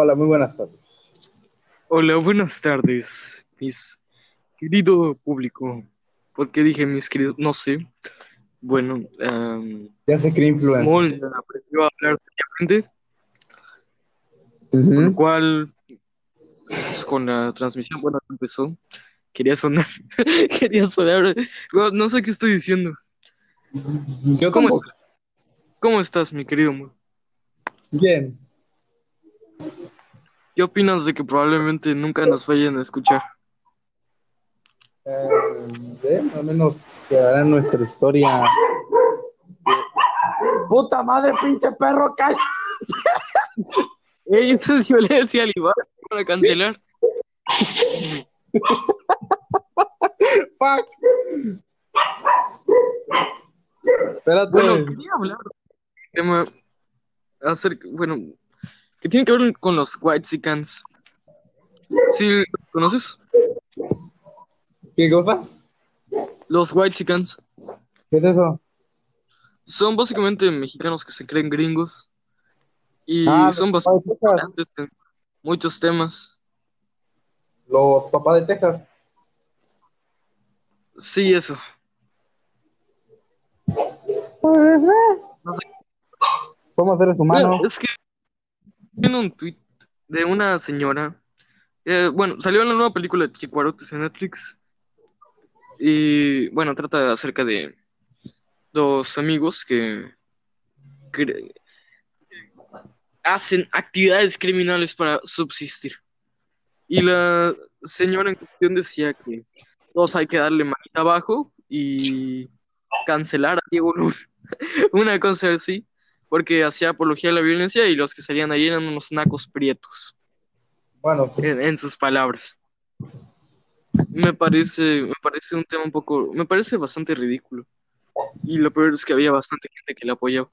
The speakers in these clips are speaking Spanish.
Hola, muy buenas tardes. Hola, buenas tardes, mis querido público. ¿Por qué dije mis queridos? No sé. Bueno, um, Ya se cree influencer. Mol aprendió a hablar seriamente, con Ujú. lo cual, pues, con la transmisión, bueno, empezó. Quería sonar, quería sonar. Bueno, no sé qué estoy diciendo. Yo ¿Cómo estás? ¿Cómo estás, mi querido Mol? Bien. ¿Qué opinas de que probablemente nunca nos vayan a escuchar? Eh, bien, al menos quedará en nuestra historia. ¡Puta madre, pinche perro! ¡Calla! Ey, eso es violencia al Iván para cancelar. ¡Fuck! Espérate. Bueno, quería hablar tema acerca, bueno, que tiene que ver con los Whitexicans. ¿Sí los conoces? ¿Qué cosa? Los Whitexicans ¿Qué es eso? son básicamente mexicanos que se creen gringos y Ah, son bastante ignorantes en muchos temas. Los papás de Texas. Sí, eso. Somos seres humanos. es que un tweet de una señora. eh, bueno, salió en la nueva película de Chicuarotes en Netflix. Y bueno, trata acerca de dos amigos que, que hacen actividades criminales para subsistir. Y la señora en cuestión decía que todos hay que darle manita abajo y cancelar a Diego Luna. Una cosa así, porque hacía apología a la violencia y los que salían ahí eran unos nacos prietos, Bueno, en, en sus palabras. Me parece, me parece un tema un poco, me parece bastante ridículo. Y lo peor es que había bastante gente que la apoyaba.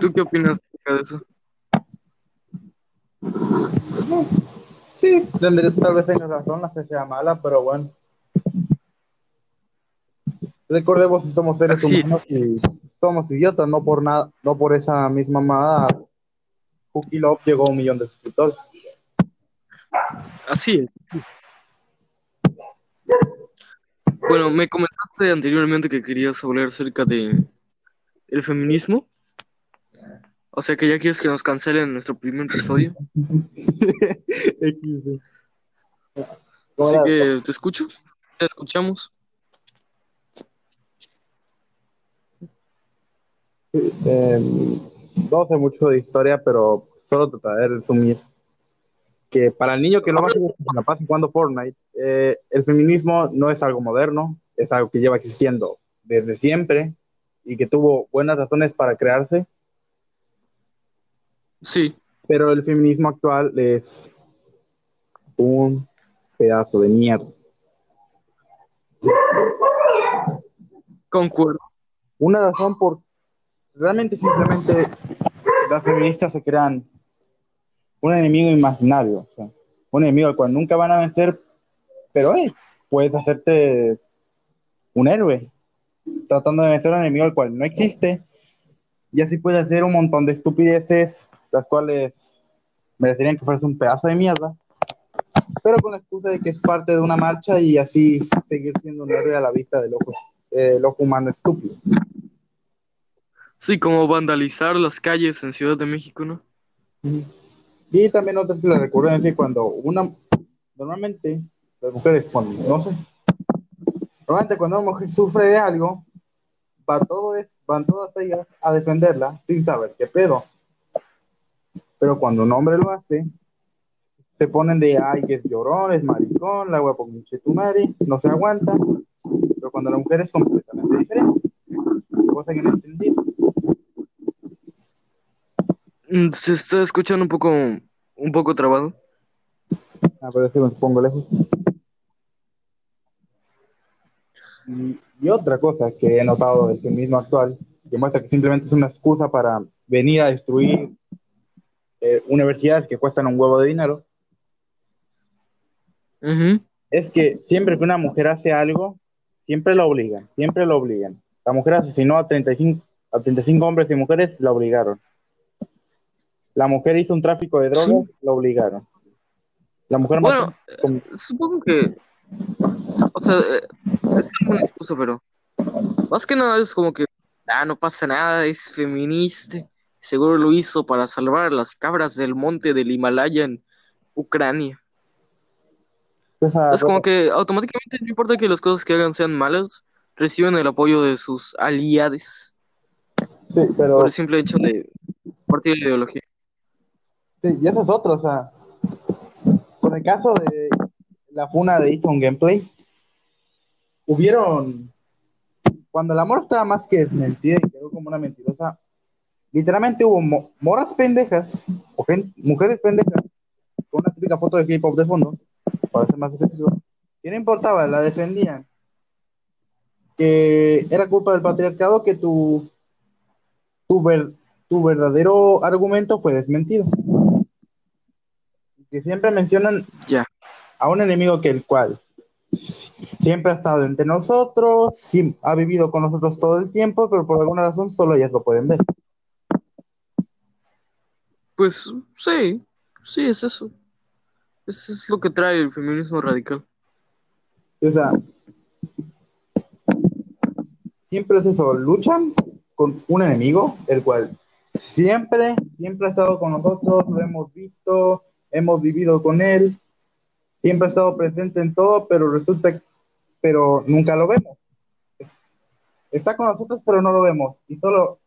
¿Tú qué opinas acerca de eso? sí, tendré, tal vez tengas razón, la sea mala, pero bueno. Recordemos que somos seres Así. humanos y somos idiotas, no por nada, no por esa misma mamada. Cookie Love llegó a un millón de suscriptores. Así es. Bueno, me comentaste anteriormente que querías hablar acerca de el feminismo. O sea que ya quieres que nos cancelen nuestro primer episodio. XD. ¿Cómo Así que te escucho, te escuchamos. Eh, no sé mucho de historia, pero solo trataré de resumir que para el niño que no va a ser la pase jugando Fortnite, eh, el feminismo no es algo moderno, es algo que lleva existiendo desde siempre y que tuvo buenas razones para crearse, Sí, pero el feminismo actual es un pedazo de mierda. concuerdo. Una razón por realmente simplemente las feministas se crean un enemigo imaginario, o sea, un enemigo al cual nunca van a vencer, pero puedes hacerte un héroe tratando de vencer a un enemigo al cual no existe y así puedes hacer un montón de estupideces las cuales merecerían que fueras un pedazo de mierda, pero con la excusa de que es parte de una marcha y así seguir siendo un héroe a la vista del ojo, eh, el ojo humano estúpido. Sí, como vandalizar las calles en Ciudad de México, ¿no? Y también otra que la recurrencia cuando una, normalmente las mujeres cuando, no sé, normalmente cuando una mujer sufre de algo, es, van todas ellas a defenderla sin saber qué pedo. Pero cuando un hombre lo hace, se ponen de, ay, que es llorón, es maricón, la guapo tu madre, no se aguanta. Pero cuando la mujer es completamente diferente, cosa que no entendí. Mm, Se está escuchando un poco, un poco trabado. A ver me pongo lejos. Y, y otra cosa que he notado del feminismo actual, que muestra que simplemente es una excusa para venir a destruir eh, universidades que cuestan un huevo de dinero, es que siempre que una mujer hace algo, siempre la obligan, siempre la obligan. La mujer asesinó a 35, a 35 hombres y mujeres, la obligaron. La mujer hizo un tráfico de drogas, Sí. la obligaron. La mujer Bueno, mató- eh, supongo que. O sea, eh, es una excusa, pero. Más que nada es como que. Ah, no pasa nada, es feminista. Seguro lo hizo para salvar a las cabras del monte del Himalaya en Ucrania. esa- Es como que automáticamente no importa que las cosas que hagan sean malas, reciben el apoyo de sus aliados sí, pero por el simple hecho de partir de la ideología. Y eso es otro, o sea, con el caso de la funa de Eaton Gameplay, hubieron, cuando el amor estaba más que desmentida y quedó como una mentirosa, literalmente hubo mo- moras pendejas, o mujeres pendejas, con una típica foto de K-pop de fondo, para ser más específico, que no importaba, la defendían, que era culpa del patriarcado que tu, tu, ver- tu verdadero argumento fue desmentido. Que siempre mencionan Ya. a un enemigo que el cual siempre ha estado entre nosotros, sim- ha vivido con nosotros todo el tiempo, pero por alguna razón solo ellas lo pueden ver. Pues sí, sí, es eso. Eso es lo que trae el feminismo radical. O sea, siempre es eso, luchan con un enemigo, el cual siempre, siempre ha estado con nosotros, lo hemos visto, hemos vivido con él, siempre ha estado presente en todo, pero resulta, pero nunca lo vemos. Está con nosotros, pero no lo vemos. Y solo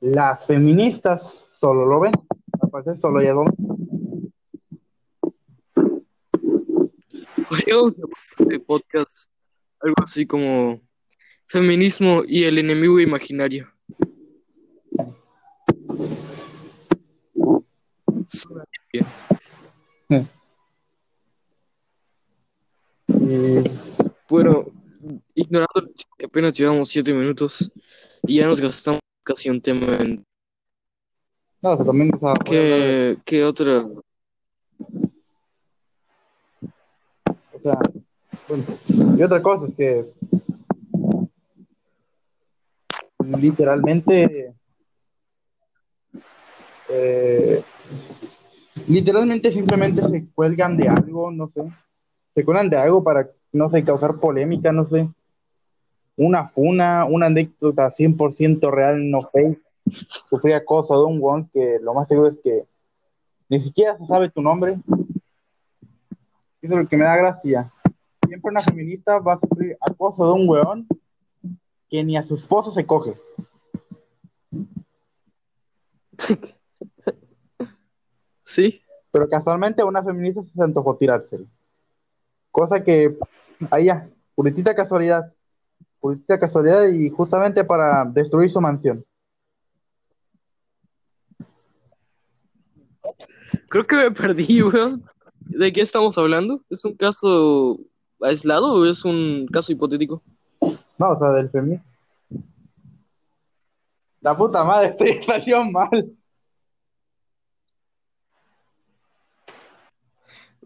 las feministas solo lo ven. Al parecer solo ellas lo ven. Podríamos este podcast algo así como feminismo y el enemigo imaginario. Y Bueno, ignorando apenas llevamos siete minutos y ya nos gastamos casi un tema en no, o sea, también o sea, de- ¿Qué, qué otra? O sea, bueno, y otra cosa es que literalmente eh, literalmente simplemente se cuelgan de algo, no sé, se cuelgan de algo para, no sé, causar polémica, no sé, una funa, una anécdota 100% real, no fake, sufrí acoso de un one que lo más seguro es que ni siquiera se sabe tu nombre, eso es lo que me da gracia. Siempre una feminista va a sufrir acoso de un weón que ni a su esposo se coge. Sí, Pero casualmente a una feminista se antojó tirárselo. Cosa que, ahí ya, puritita casualidad. Puritita casualidad y justamente para destruir su mansión. creo que me perdí, weón. ¿De qué estamos hablando? ¿Es un caso aislado o es un caso hipotético? No, o sea, del feminismo. La puta madre, esto salió mal.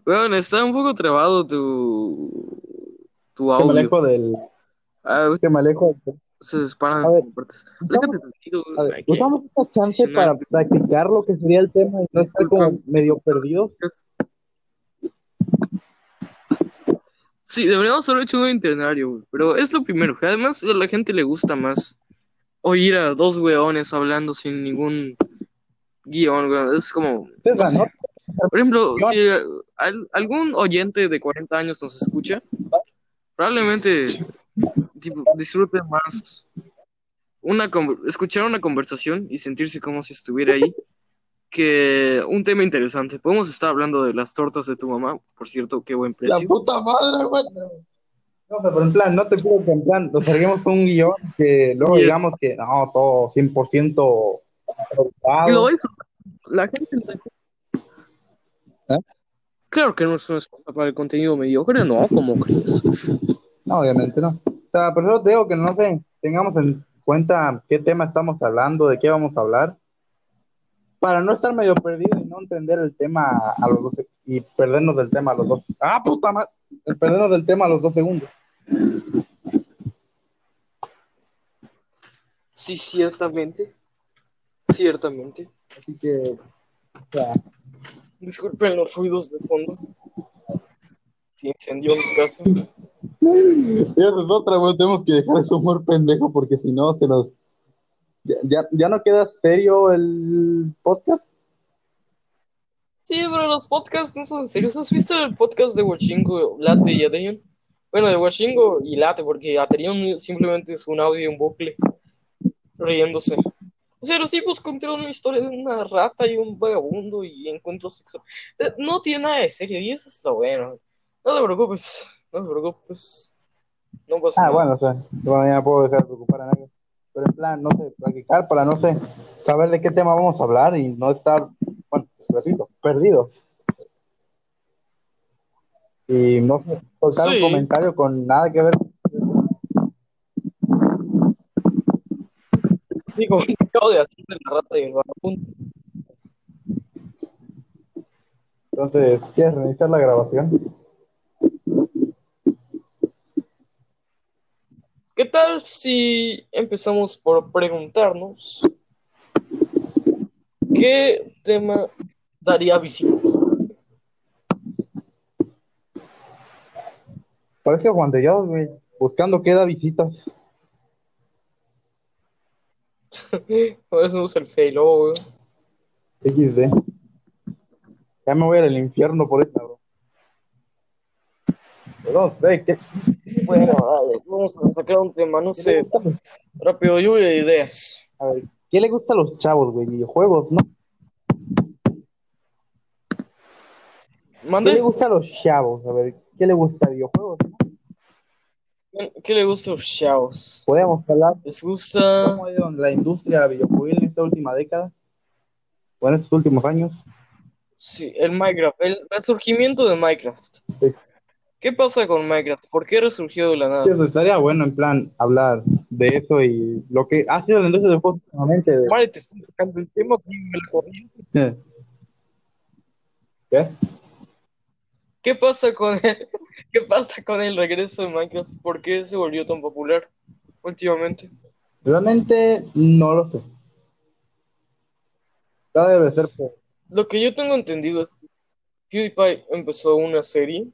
Weón, está un poco trabado tu, tu Que me audio. alejo del. Ah, Que me alejo del- se disparan A ver, tantito, A ver, usamos esta chance adicional. para practicar lo que sería el tema y no estar como medio perdidos. Sí, deberíamos haber hecho un internario, güey, pero es lo primero. que Además, a la gente le gusta más oír a dos weones hablando sin ningún guion, güey. Es como, Ustedes no van, sé. ¿no? Por ejemplo, Yo- si al- algún oyente de 40 años nos escucha, probablemente tipo, disfrute más una escuchar una conversación y sentirse como si estuviera ahí que un tema interesante. Podemos estar hablando de las tortas de tu mamá, por cierto, qué buen La precio. puta madre, güey. No, pero en plan, no te pido que en plan nos carguemos un guion que luego digamos que no, todo 100% Y lo es. La gente. ¿Eh? Claro que no es una excusa para el contenido mediocre, no, ¿cómo crees? No, obviamente no. O sea, por eso te digo que no sé, tengamos en cuenta qué tema estamos hablando, de qué vamos a hablar, para no estar medio perdido y no entender el tema a los dos y perdernos del tema a los dos. ¡Ah, puta madre! Perdernos del tema a los dos segundos. Sí, ciertamente. Ciertamente. Así que, Disculpen los ruidos de fondo. Se incendió mi casa. Esa es otra, güey. Tenemos que dejar ese humor pendejo porque si no se nos. Ya, ya, ya no queda serio el podcast. Sí, pero los podcasts no son serios. ¿Has visto el podcast de Washingo, Late y Adrian? Bueno, de Washingo y Late, porque Adrian simplemente es un audio en bucle riéndose. O sea, los tipos contaron una historia de una rata y un vagabundo y encuentros sexuales. Eh, No tiene nada de serio y eso está bueno. No te preocupes, no te preocupes. No pasa Ah, nada. bueno, o sea, bueno, ya no puedo dejar de preocupar a nadie. Pero en plan, no sé, practicar para, no sé, saber de qué tema vamos a hablar y no estar, bueno, repito, perdidos. Y no sé, soltar Sí. un comentario con nada que ver. Sí, como acabo de hacer de la rata y el vagabundo. Entonces, ¿quieres reiniciar la grabación? ¿Qué tal si empezamos por preguntarnos qué tema daría visita? Parece Juan de Dios, güey, buscando qué da visitas. Por eso es el güey. XD. Ya me voy al infierno por esta, bro. No sé, ¿qué, Bueno, dale, vamos a sacar un tema, no sé, a rápido, lluvia de ideas. a ver, ¿qué le gusta a los chavos, güey? Videojuegos, ¿no? ¿Qué le gusta a los chavos? A ver, ¿qué le gusta? ¿Videojuegos? no? ¿Qué le gusta a los chavos? Podemos hablar ¿Les gusta? cómo ha ido la industria videojuegil en esta última década, o en estos últimos años. Sí, el Minecraft, el resurgimiento de Minecraft. Sí. ¿Qué pasa con Minecraft? ¿Por qué resurgió de la nada? Sí, o sea, estaría bueno, en plan, hablar de eso y lo que ha sido la industria de juegos últimamente. de- Vale, te estoy sacando el tema. ¿Qué? ¿Qué pasa con el, qué pasa con el regreso de Minecraft? ¿Por qué se volvió tan popular últimamente? Realmente no lo sé. Ya debe ser pues, Lo que yo tengo entendido es que PewDiePie empezó una serie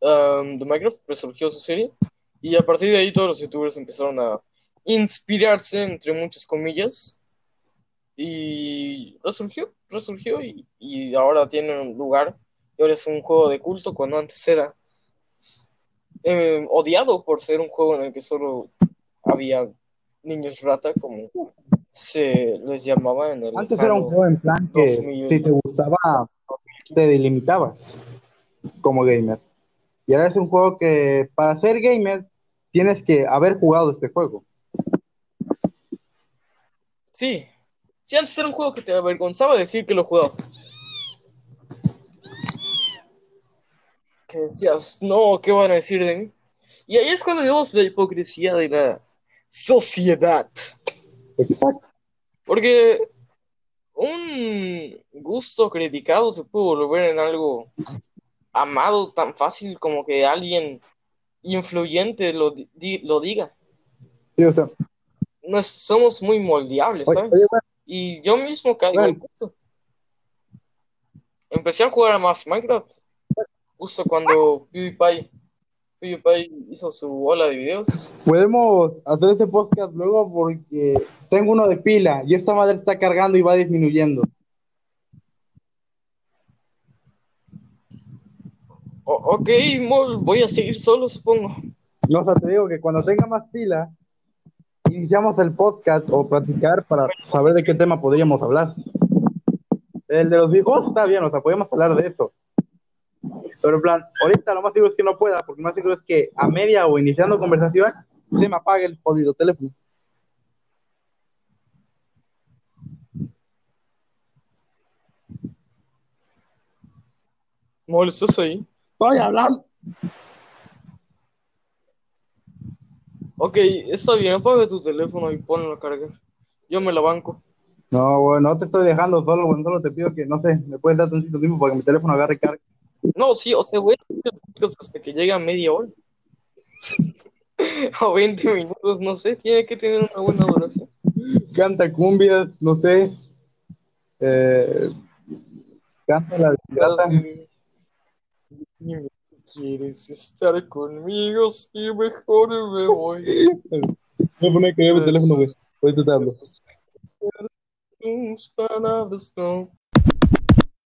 um, de Minecraft, resurgió su serie, y a partir de ahí todos los youtubers empezaron a inspirarse, entre muchas comillas, y resurgió, resurgió, y, y ahora tiene un lugar, y ahora es un juego de culto, cuando antes era eh, odiado por ser un juego en el que solo había niños rata, como se les llamaba en el Antes era un juego en plan que 2000. si te gustaba, te delimitabas como gamer. Y ahora es un juego que para ser gamer tienes que haber jugado este juego. Sí. Sí, antes era un juego que te avergonzaba decir que lo jugabas. Que decías, no, ¿qué van a decir de mí? Y ahí es cuando vemos la hipocresía de la sociedad. Exacto. Porque un gusto criticado se puede volver en algo amado tan fácil como que alguien influyente lo, di- lo diga. Sí, o sea, somos muy moldeables, oye, ¿sabes? oye, bueno, Y yo mismo caigo Bueno. en eso. Empecé a jugar más Minecraft justo cuando PewDiePie, PewDiePie hizo su ola de videos. podemos hacer este podcast luego porque tengo uno de pila y esta madre está cargando y va disminuyendo. O- ok, Mol, voy a seguir solo, supongo. No, o sea, te digo que cuando tenga más pila, iniciamos el podcast o platicar para saber de qué tema podríamos hablar. El de los videojuegos está bien, o sea, podemos hablar de eso. Pero en plan, ahorita lo más seguro es que no pueda, porque lo más seguro es que a media o iniciando conversación se me apague el jodido teléfono. Mol, ¿estás ahí? Estoy hablando. Ok, está bien, apaga tu teléfono y ponlo a cargar. Yo me la banco. No, güey, no te estoy dejando solo, güey, solo te pido que, no sé, me puedes dar tantito tiempo para que mi teléfono agarre carga. No, sí, o sea, voy a hasta que llegue a media hora. o 20 minutos, no sé, tiene que tener una buena duración. Canta cumbia, no sé. Eh, canta la grata. Si quieres estar conmigo, sí, mejor me voy. voy a poner que el teléfono, güey. Voy a tratarlo. Tus palabras no